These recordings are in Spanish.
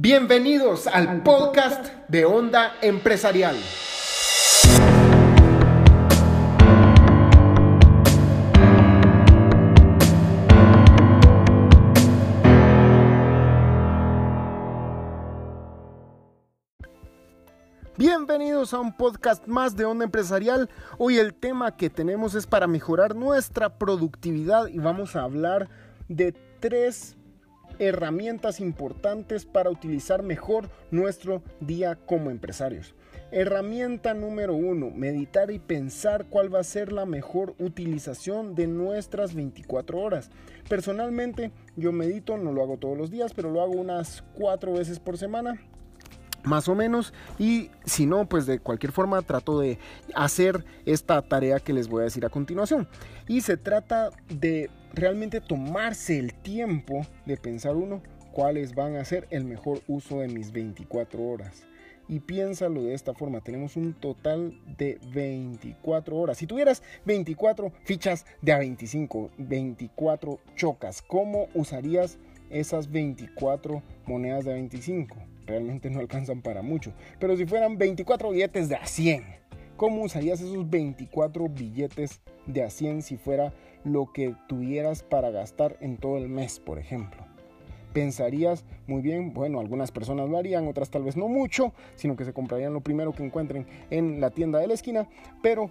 Bienvenidos al podcast de Onda Empresarial. Bienvenidos a un podcast más de Onda Empresarial. Hoy el tema que tenemos es para mejorar nuestra productividad y vamos a hablar de tres herramientas importantes para utilizar mejor nuestro día como empresarios. Herramienta número uno, meditar y pensar cuál va a ser la mejor utilización de nuestras 24 horas. Personalmente yo medito, no lo hago todos los días, pero lo hago unas cuatro veces por semana más o menos y si no pues de cualquier forma trato de hacer esta tarea que les voy a decir a continuación y se trata de realmente tomarse el tiempo de pensar uno cuáles van a ser el mejor uso de mis 24 horas. Y piénsalo de esta forma, tenemos un total de 24 horas. Si tuvieras 24 fichas de a 25, 24 chocas, ¿cómo usarías esas 24 monedas de a 25? Realmente no alcanzan para mucho. Pero si fueran 24 billetes de a 100, ¿cómo usarías esos 24 billetes de a 100 si fuera lo que tuvieras para gastar en todo el mes, por ejemplo. Pensarías, muy bien, bueno, algunas personas lo harían, otras tal vez no mucho, sino que se comprarían lo primero que encuentren en la tienda de la esquina, pero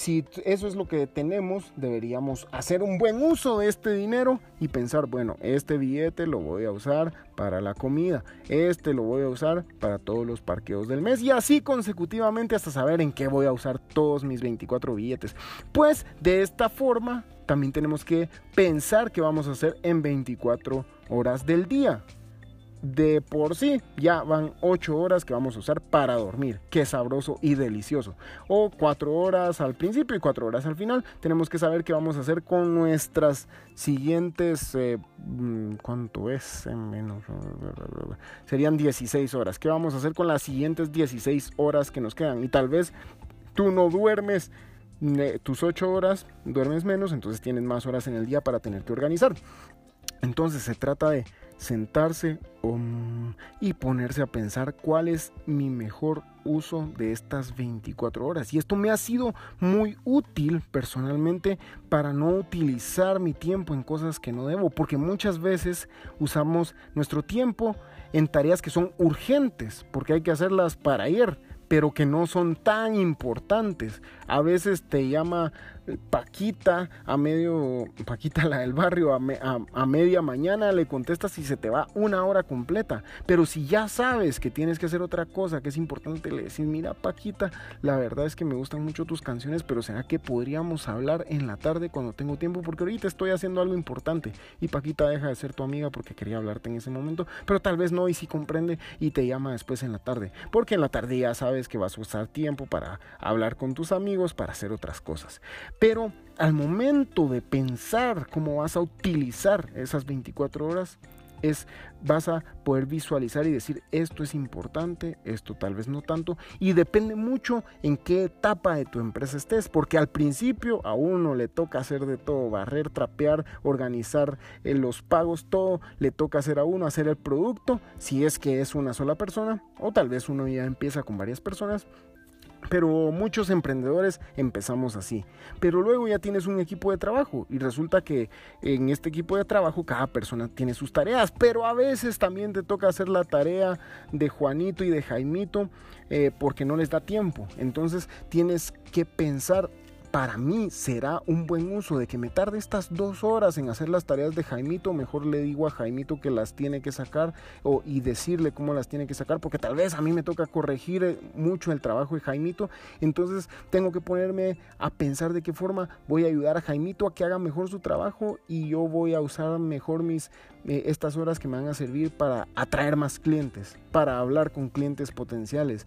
si eso es lo que tenemos, deberíamos hacer un buen uso de este dinero y pensar, bueno, este billete lo voy a usar para la comida, este lo voy a usar para todos los parqueos del mes y así consecutivamente hasta saber en qué voy a usar todos mis 24 billetes. Pues de esta forma también tenemos que pensar qué vamos a hacer en 24 horas del día de por sí ya van 8 horas que vamos a usar para dormir. Qué sabroso y delicioso. O 4 horas al principio y 4 horas al final. Tenemos que saber qué vamos a hacer con nuestras siguientes... Eh, mm, ¿Cuánto es? menos... Serían 16 horas. ¿Qué vamos a hacer con las siguientes 16 horas que nos quedan? Y tal vez tú no duermes eh, tus 8 horas, duermes menos, entonces tienes más horas en el día para tener que organizar. Entonces se trata de sentarse y ponerse a pensar cuál es mi mejor uso de estas 24 horas. Y esto me ha sido muy útil personalmente para no utilizar mi tiempo en cosas que no debo, porque muchas veces usamos nuestro tiempo en tareas que son urgentes, porque hay que hacerlas para ayer pero que no son tan importantes. A veces te llama Paquita a medio, Paquita la del barrio, a, media mañana le contestas y se te va una hora completa. Pero si ya sabes que tienes que hacer otra cosa, que es importante, le decís, mira Paquita, la verdad es que me gustan mucho tus canciones, pero ¿será que podríamos hablar en la tarde cuando tengo tiempo? Porque ahorita estoy haciendo algo importante y Paquita deja de ser tu amiga porque quería hablarte en ese momento, pero tal vez no y si comprende y te llama después en la tarde. Porque en la tarde ya sabes que vas a usar tiempo para hablar con tus amigos, para hacer otras cosas. Pero al momento de pensar cómo vas a utilizar esas 24 horas, es vas a poder visualizar y decir esto es importante, esto tal vez no tanto y depende mucho en qué etapa de tu empresa estés, porque al principio a uno le toca hacer de todo, barrer, trapear, organizar eh, los pagos, todo le toca hacer a uno, hacer el producto, si es que es una sola persona o tal vez uno ya empieza con varias personas pero muchos emprendedores empezamos así. Pero luego ya tienes un equipo de trabajo y resulta que en este equipo de trabajo cada persona tiene sus tareas, pero a veces también te toca hacer la tarea de Juanito y de Jaimito eh, porque no les da tiempo. Entonces tienes que pensar para mí será un buen uso de que me tarde estas dos horas en hacer las tareas de Jaimito, mejor le digo a Jaimito que las tiene que sacar o, y decirle cómo las tiene que sacar, porque tal vez a mí me toca corregir eh, mucho el trabajo de Jaimito, entonces tengo que ponerme a pensar de qué forma voy a ayudar a Jaimito a que haga mejor su trabajo y yo voy a usar mejor mis eh, estas horas que me van a servir para atraer más clientes, para hablar con clientes potenciales,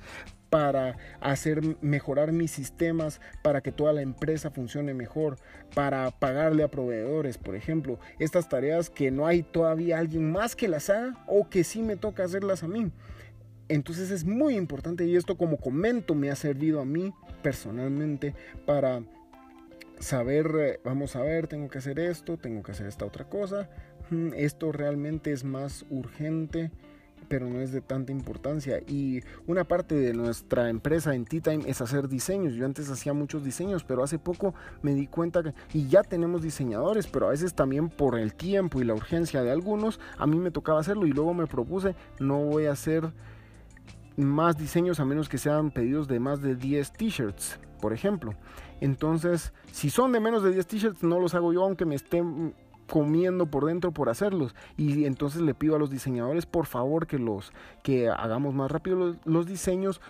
para hacer mejorar mis sistemas para que toda la empresa funcione mejor, para pagarle a proveedores, por ejemplo, estas tareas que no hay todavía alguien más que las haga o que sí me toca hacerlas a mí. Entonces es muy importante y esto como comento me ha servido a mí personalmente para saber, eh, vamos a ver, tengo que hacer esto, tengo que hacer esta otra cosa, mm, esto realmente es más urgente pero no es de tanta importancia. Y una parte de nuestra empresa en T-Time es hacer diseños. Yo antes hacía muchos diseños, pero hace poco me di cuenta que, y ya tenemos diseñadores, pero a veces también por el tiempo y la urgencia de algunos, a mí me tocaba hacerlo y luego me propuse, no voy a hacer más diseños a menos que sean pedidos de más de 10 t-shirts, por ejemplo. Entonces, si son de menos de 10 t-shirts, no los hago yo, aunque me estén comiendo por dentro por hacerlos. Y entonces le pido a los diseñadores por favor que los que hagamos más rápido los, diseños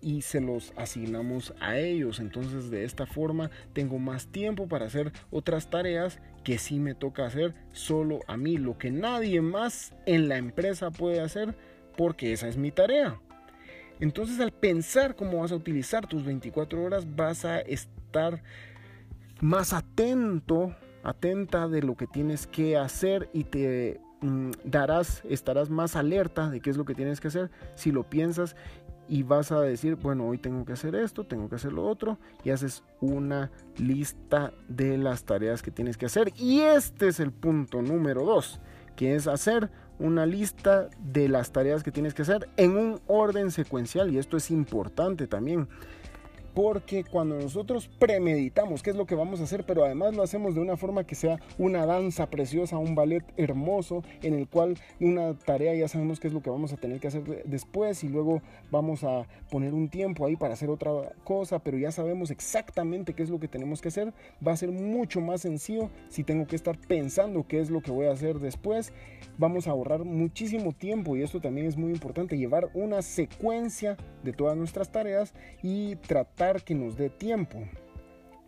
y se los asignamos a ellos. Entonces de esta forma tengo más tiempo para hacer otras tareas que sí me toca hacer solo a mí lo que nadie más en la empresa puede hacer porque esa es mi tarea. Entonces al pensar cómo vas a utilizar tus 24 horas vas a estar más atento atenta de lo que tienes que hacer y te mm, darás, estarás más alerta de qué es lo que tienes que hacer si lo piensas y vas a decir, bueno, hoy tengo que hacer esto, tengo que hacer lo otro y haces una lista de las tareas que tienes que hacer. Y este es el punto número dos, que es hacer una lista de las tareas que tienes que hacer en un orden secuencial y esto es importante también porque cuando nosotros premeditamos qué es lo que vamos a hacer, pero además lo hacemos de una forma que sea una danza preciosa, un ballet hermoso, en el cual una tarea ya sabemos qué es lo que vamos a tener que hacer después y luego vamos a poner un tiempo ahí para hacer otra cosa, pero ya sabemos exactamente qué es lo que tenemos que hacer, va a ser mucho más sencillo si tengo que estar pensando qué es lo que voy a hacer después, vamos a ahorrar muchísimo tiempo y esto también es muy importante, llevar una secuencia de todas nuestras tareas y tratar que nos dé tiempo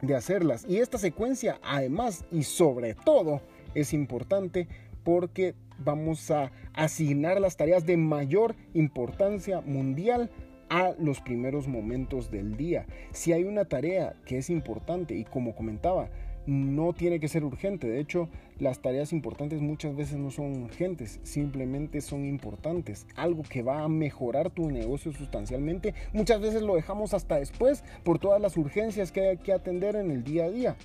de hacerlas. Y esta secuencia además y sobre todo es importante porque vamos a asignar las tareas de mayor importancia mundial a los primeros momentos del día. Si hay una tarea que es importante y como comentaba, no tiene que ser urgente. De hecho, las tareas importantes muchas veces no son urgentes, simplemente son importantes. Algo que va a mejorar tu negocio sustancialmente. Muchas veces lo dejamos hasta después por todas las urgencias que hay que atender en el día a día.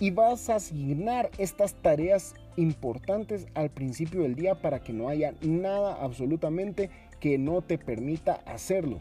Y vas a asignar estas tareas importantes al principio del día para que no haya nada absolutamente que no te permita hacerlo.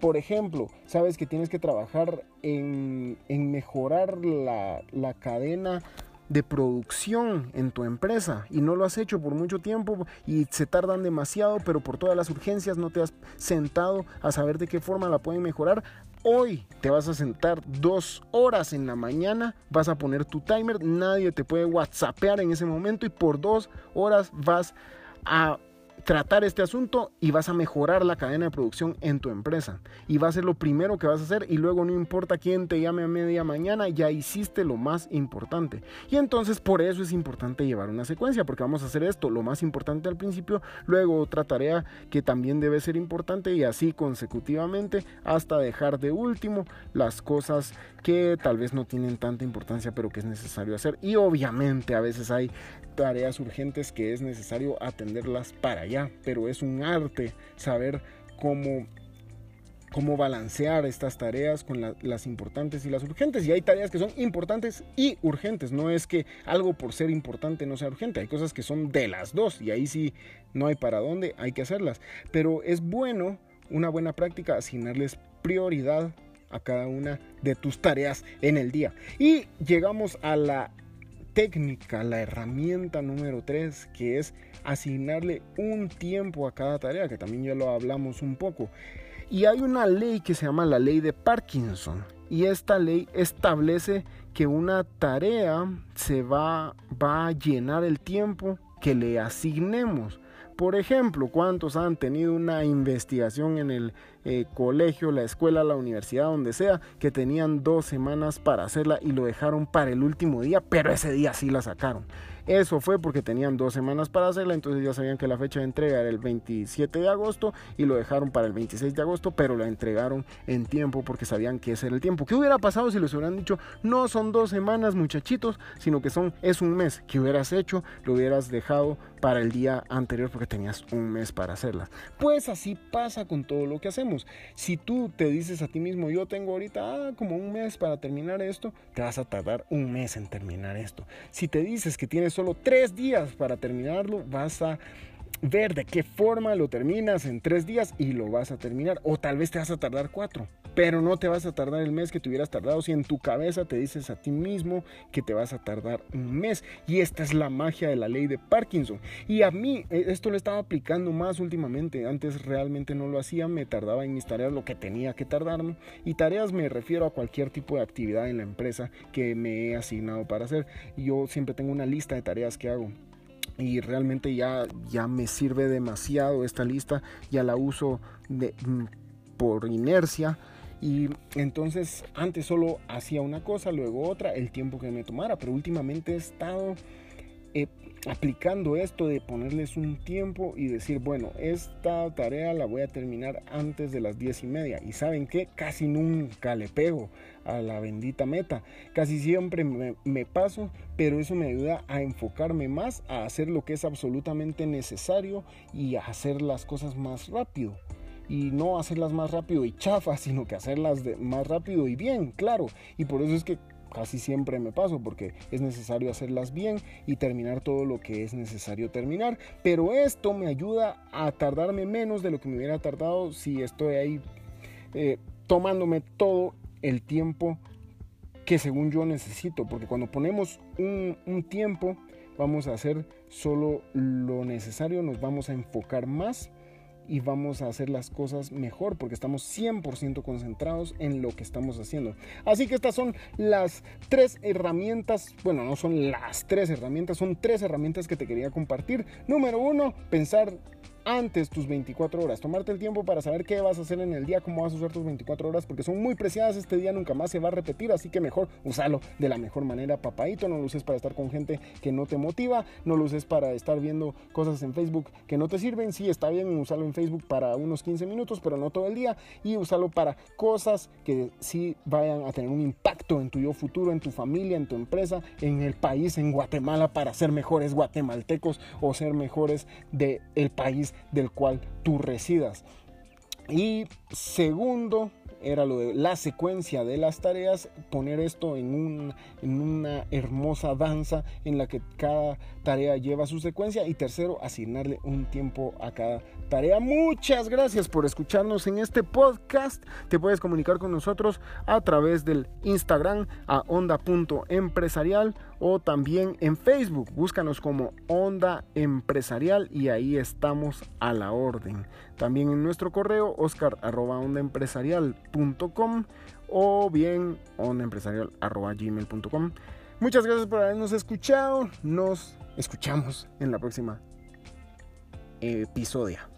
Por ejemplo, sabes que tienes que trabajar en, mejorar la, la cadena de producción en tu empresa y no lo has hecho por mucho tiempo y se tardan demasiado, pero por todas las urgencias no te has sentado a saber de qué forma la pueden mejorar. Hoy te vas a sentar dos horas en la mañana, vas a poner tu timer, nadie te puede whatsappear en ese momento y por dos horas vas a tratar este asunto y vas a mejorar la cadena de producción en tu empresa. Y va a ser lo primero que vas a hacer y luego no importa quién te llame a media mañana, ya hiciste lo más importante. Y entonces por eso es importante llevar una secuencia, porque vamos a hacer esto, lo más importante al principio, luego otra tarea que también debe ser importante y así consecutivamente hasta dejar de último las cosas que tal vez no tienen tanta importancia pero que es necesario hacer. Y obviamente a veces hay tareas urgentes que es necesario atenderlas para allá, pero es un arte saber cómo cómo balancear estas tareas con las importantes y las urgentes. Y hay tareas que son importantes y urgentes. No es que algo por ser importante no sea urgente. Hay cosas que son de las dos y ahí sí no hay para dónde, hay que hacerlas. Pero es bueno, una buena práctica, asignarles prioridad a cada una de tus tareas en el día. Y llegamos a la técnica, la herramienta número 3, que es asignarle un tiempo a cada tarea, que también ya lo hablamos un poco. Y hay una ley que se llama la ley de Parkinson. Y esta ley establece que una tarea se va, va a llenar el tiempo que le asignemos. Por ejemplo, ¿cuántos han tenido una investigación en el eh, colegio, la escuela, la universidad, donde sea, que tenían dos semanas para hacerla y lo dejaron para el último día, pero ese día sí la sacaron? Eso fue porque tenían dos semanas para hacerla, entonces ya sabían que la fecha de entrega era el 27 de agosto y lo dejaron para el 26 de agosto, pero la entregaron en tiempo porque sabían que ese era el tiempo. ¿Qué hubiera pasado si les hubieran dicho, no son dos semanas muchachitos, sino que son, es un mes? ¿Qué hubieras hecho? Lo hubieras dejado para el día anterior porque tenías un mes para hacerlas. Pues así pasa con todo lo que hacemos. Si tú te dices a ti mismo, yo tengo ahorita ah, como un mes para terminar esto, te vas a tardar un mes en terminar esto. Si te dices que tienes solo tres días para terminarlo, vas a ver de qué forma lo terminas en tres días y lo vas a terminar. O tal vez te vas a tardar cuatro, pero no te vas a tardar el mes que te hubieras tardado si en tu cabeza te dices a ti mismo que te vas a tardar un mes. Y esta es la magia de la ley de Parkinson. Y a mí eh, esto lo estaba aplicando más últimamente. Antes realmente no lo hacía, me tardaba en mis tareas lo que tenía que tardarme. Y tareas me refiero a cualquier tipo de actividad en la empresa que me he asignado para hacer. Yo siempre tengo una lista de tareas que hago y realmente ya, ya me sirve demasiado esta lista, ya la uso mm, por inercia. Y entonces antes solo hacía una cosa, luego otra, el tiempo que me tomara, pero últimamente he estado eh, aplicando esto de ponerles un tiempo y decir, bueno, esta tarea la voy a terminar antes de las diez y media. Y saben que casi nunca le pego a la bendita meta. Casi siempre me, me, paso, pero eso me ayuda a enfocarme más, a hacer lo que es absolutamente necesario y a hacer las cosas más rápido. Y no hacerlas más rápido y chafa, sino que hacerlas de, más rápido y bien, claro. Y por eso es que casi siempre me paso porque es necesario hacerlas bien y terminar todo lo que es necesario terminar. Pero esto me ayuda a tardarme menos de lo que me hubiera tardado si estoy ahí eh, tomándome todo el tiempo que según yo necesito. Porque cuando ponemos un, un tiempo vamos a hacer solo lo necesario, nos vamos a enfocar más y vamos a hacer las cosas mejor porque estamos 100% concentrados en lo que estamos haciendo. Así que estas son las tres herramientas, bueno, no son las tres herramientas, son tres herramientas que te quería compartir. Número uno, pensar antes tus 24 horas. Tomarte el tiempo para saber qué vas a hacer en el día, cómo vas a usar tus 24 horas, porque son muy preciadas. Este día nunca más se va a repetir, así que mejor usarlo de la mejor manera, papadito. No lo uses para estar con gente que no te motiva, no lo uses para estar viendo cosas en Facebook que no te sirven. Sí, está bien usarlo en Facebook para unos 15 minutos, pero no todo el día. Y usarlo para cosas que sí vayan a tener un impacto en tu yo futuro, en tu familia, en tu empresa, en el país, en Guatemala, para ser mejores guatemaltecos o ser mejores del el del cual tú residas. Y segundo, era lo de la secuencia de las tareas, poner esto en, un, en una hermosa danza en la que cada tarea lleva su secuencia. Y tercero, asignarle un tiempo a cada tarea. Muchas gracias por escucharnos en este podcast. Te puedes comunicar con nosotros a través del Instagram a onda.empresarial o también en Facebook. Búscanos como Onda Empresarial y ahí estamos a la orden. También en nuestro correo oscar.ondaempresarial.com o bien ondaempresarial.gmail.com. Muchas gracias por habernos escuchado. Nos escuchamos en la próxima episodio.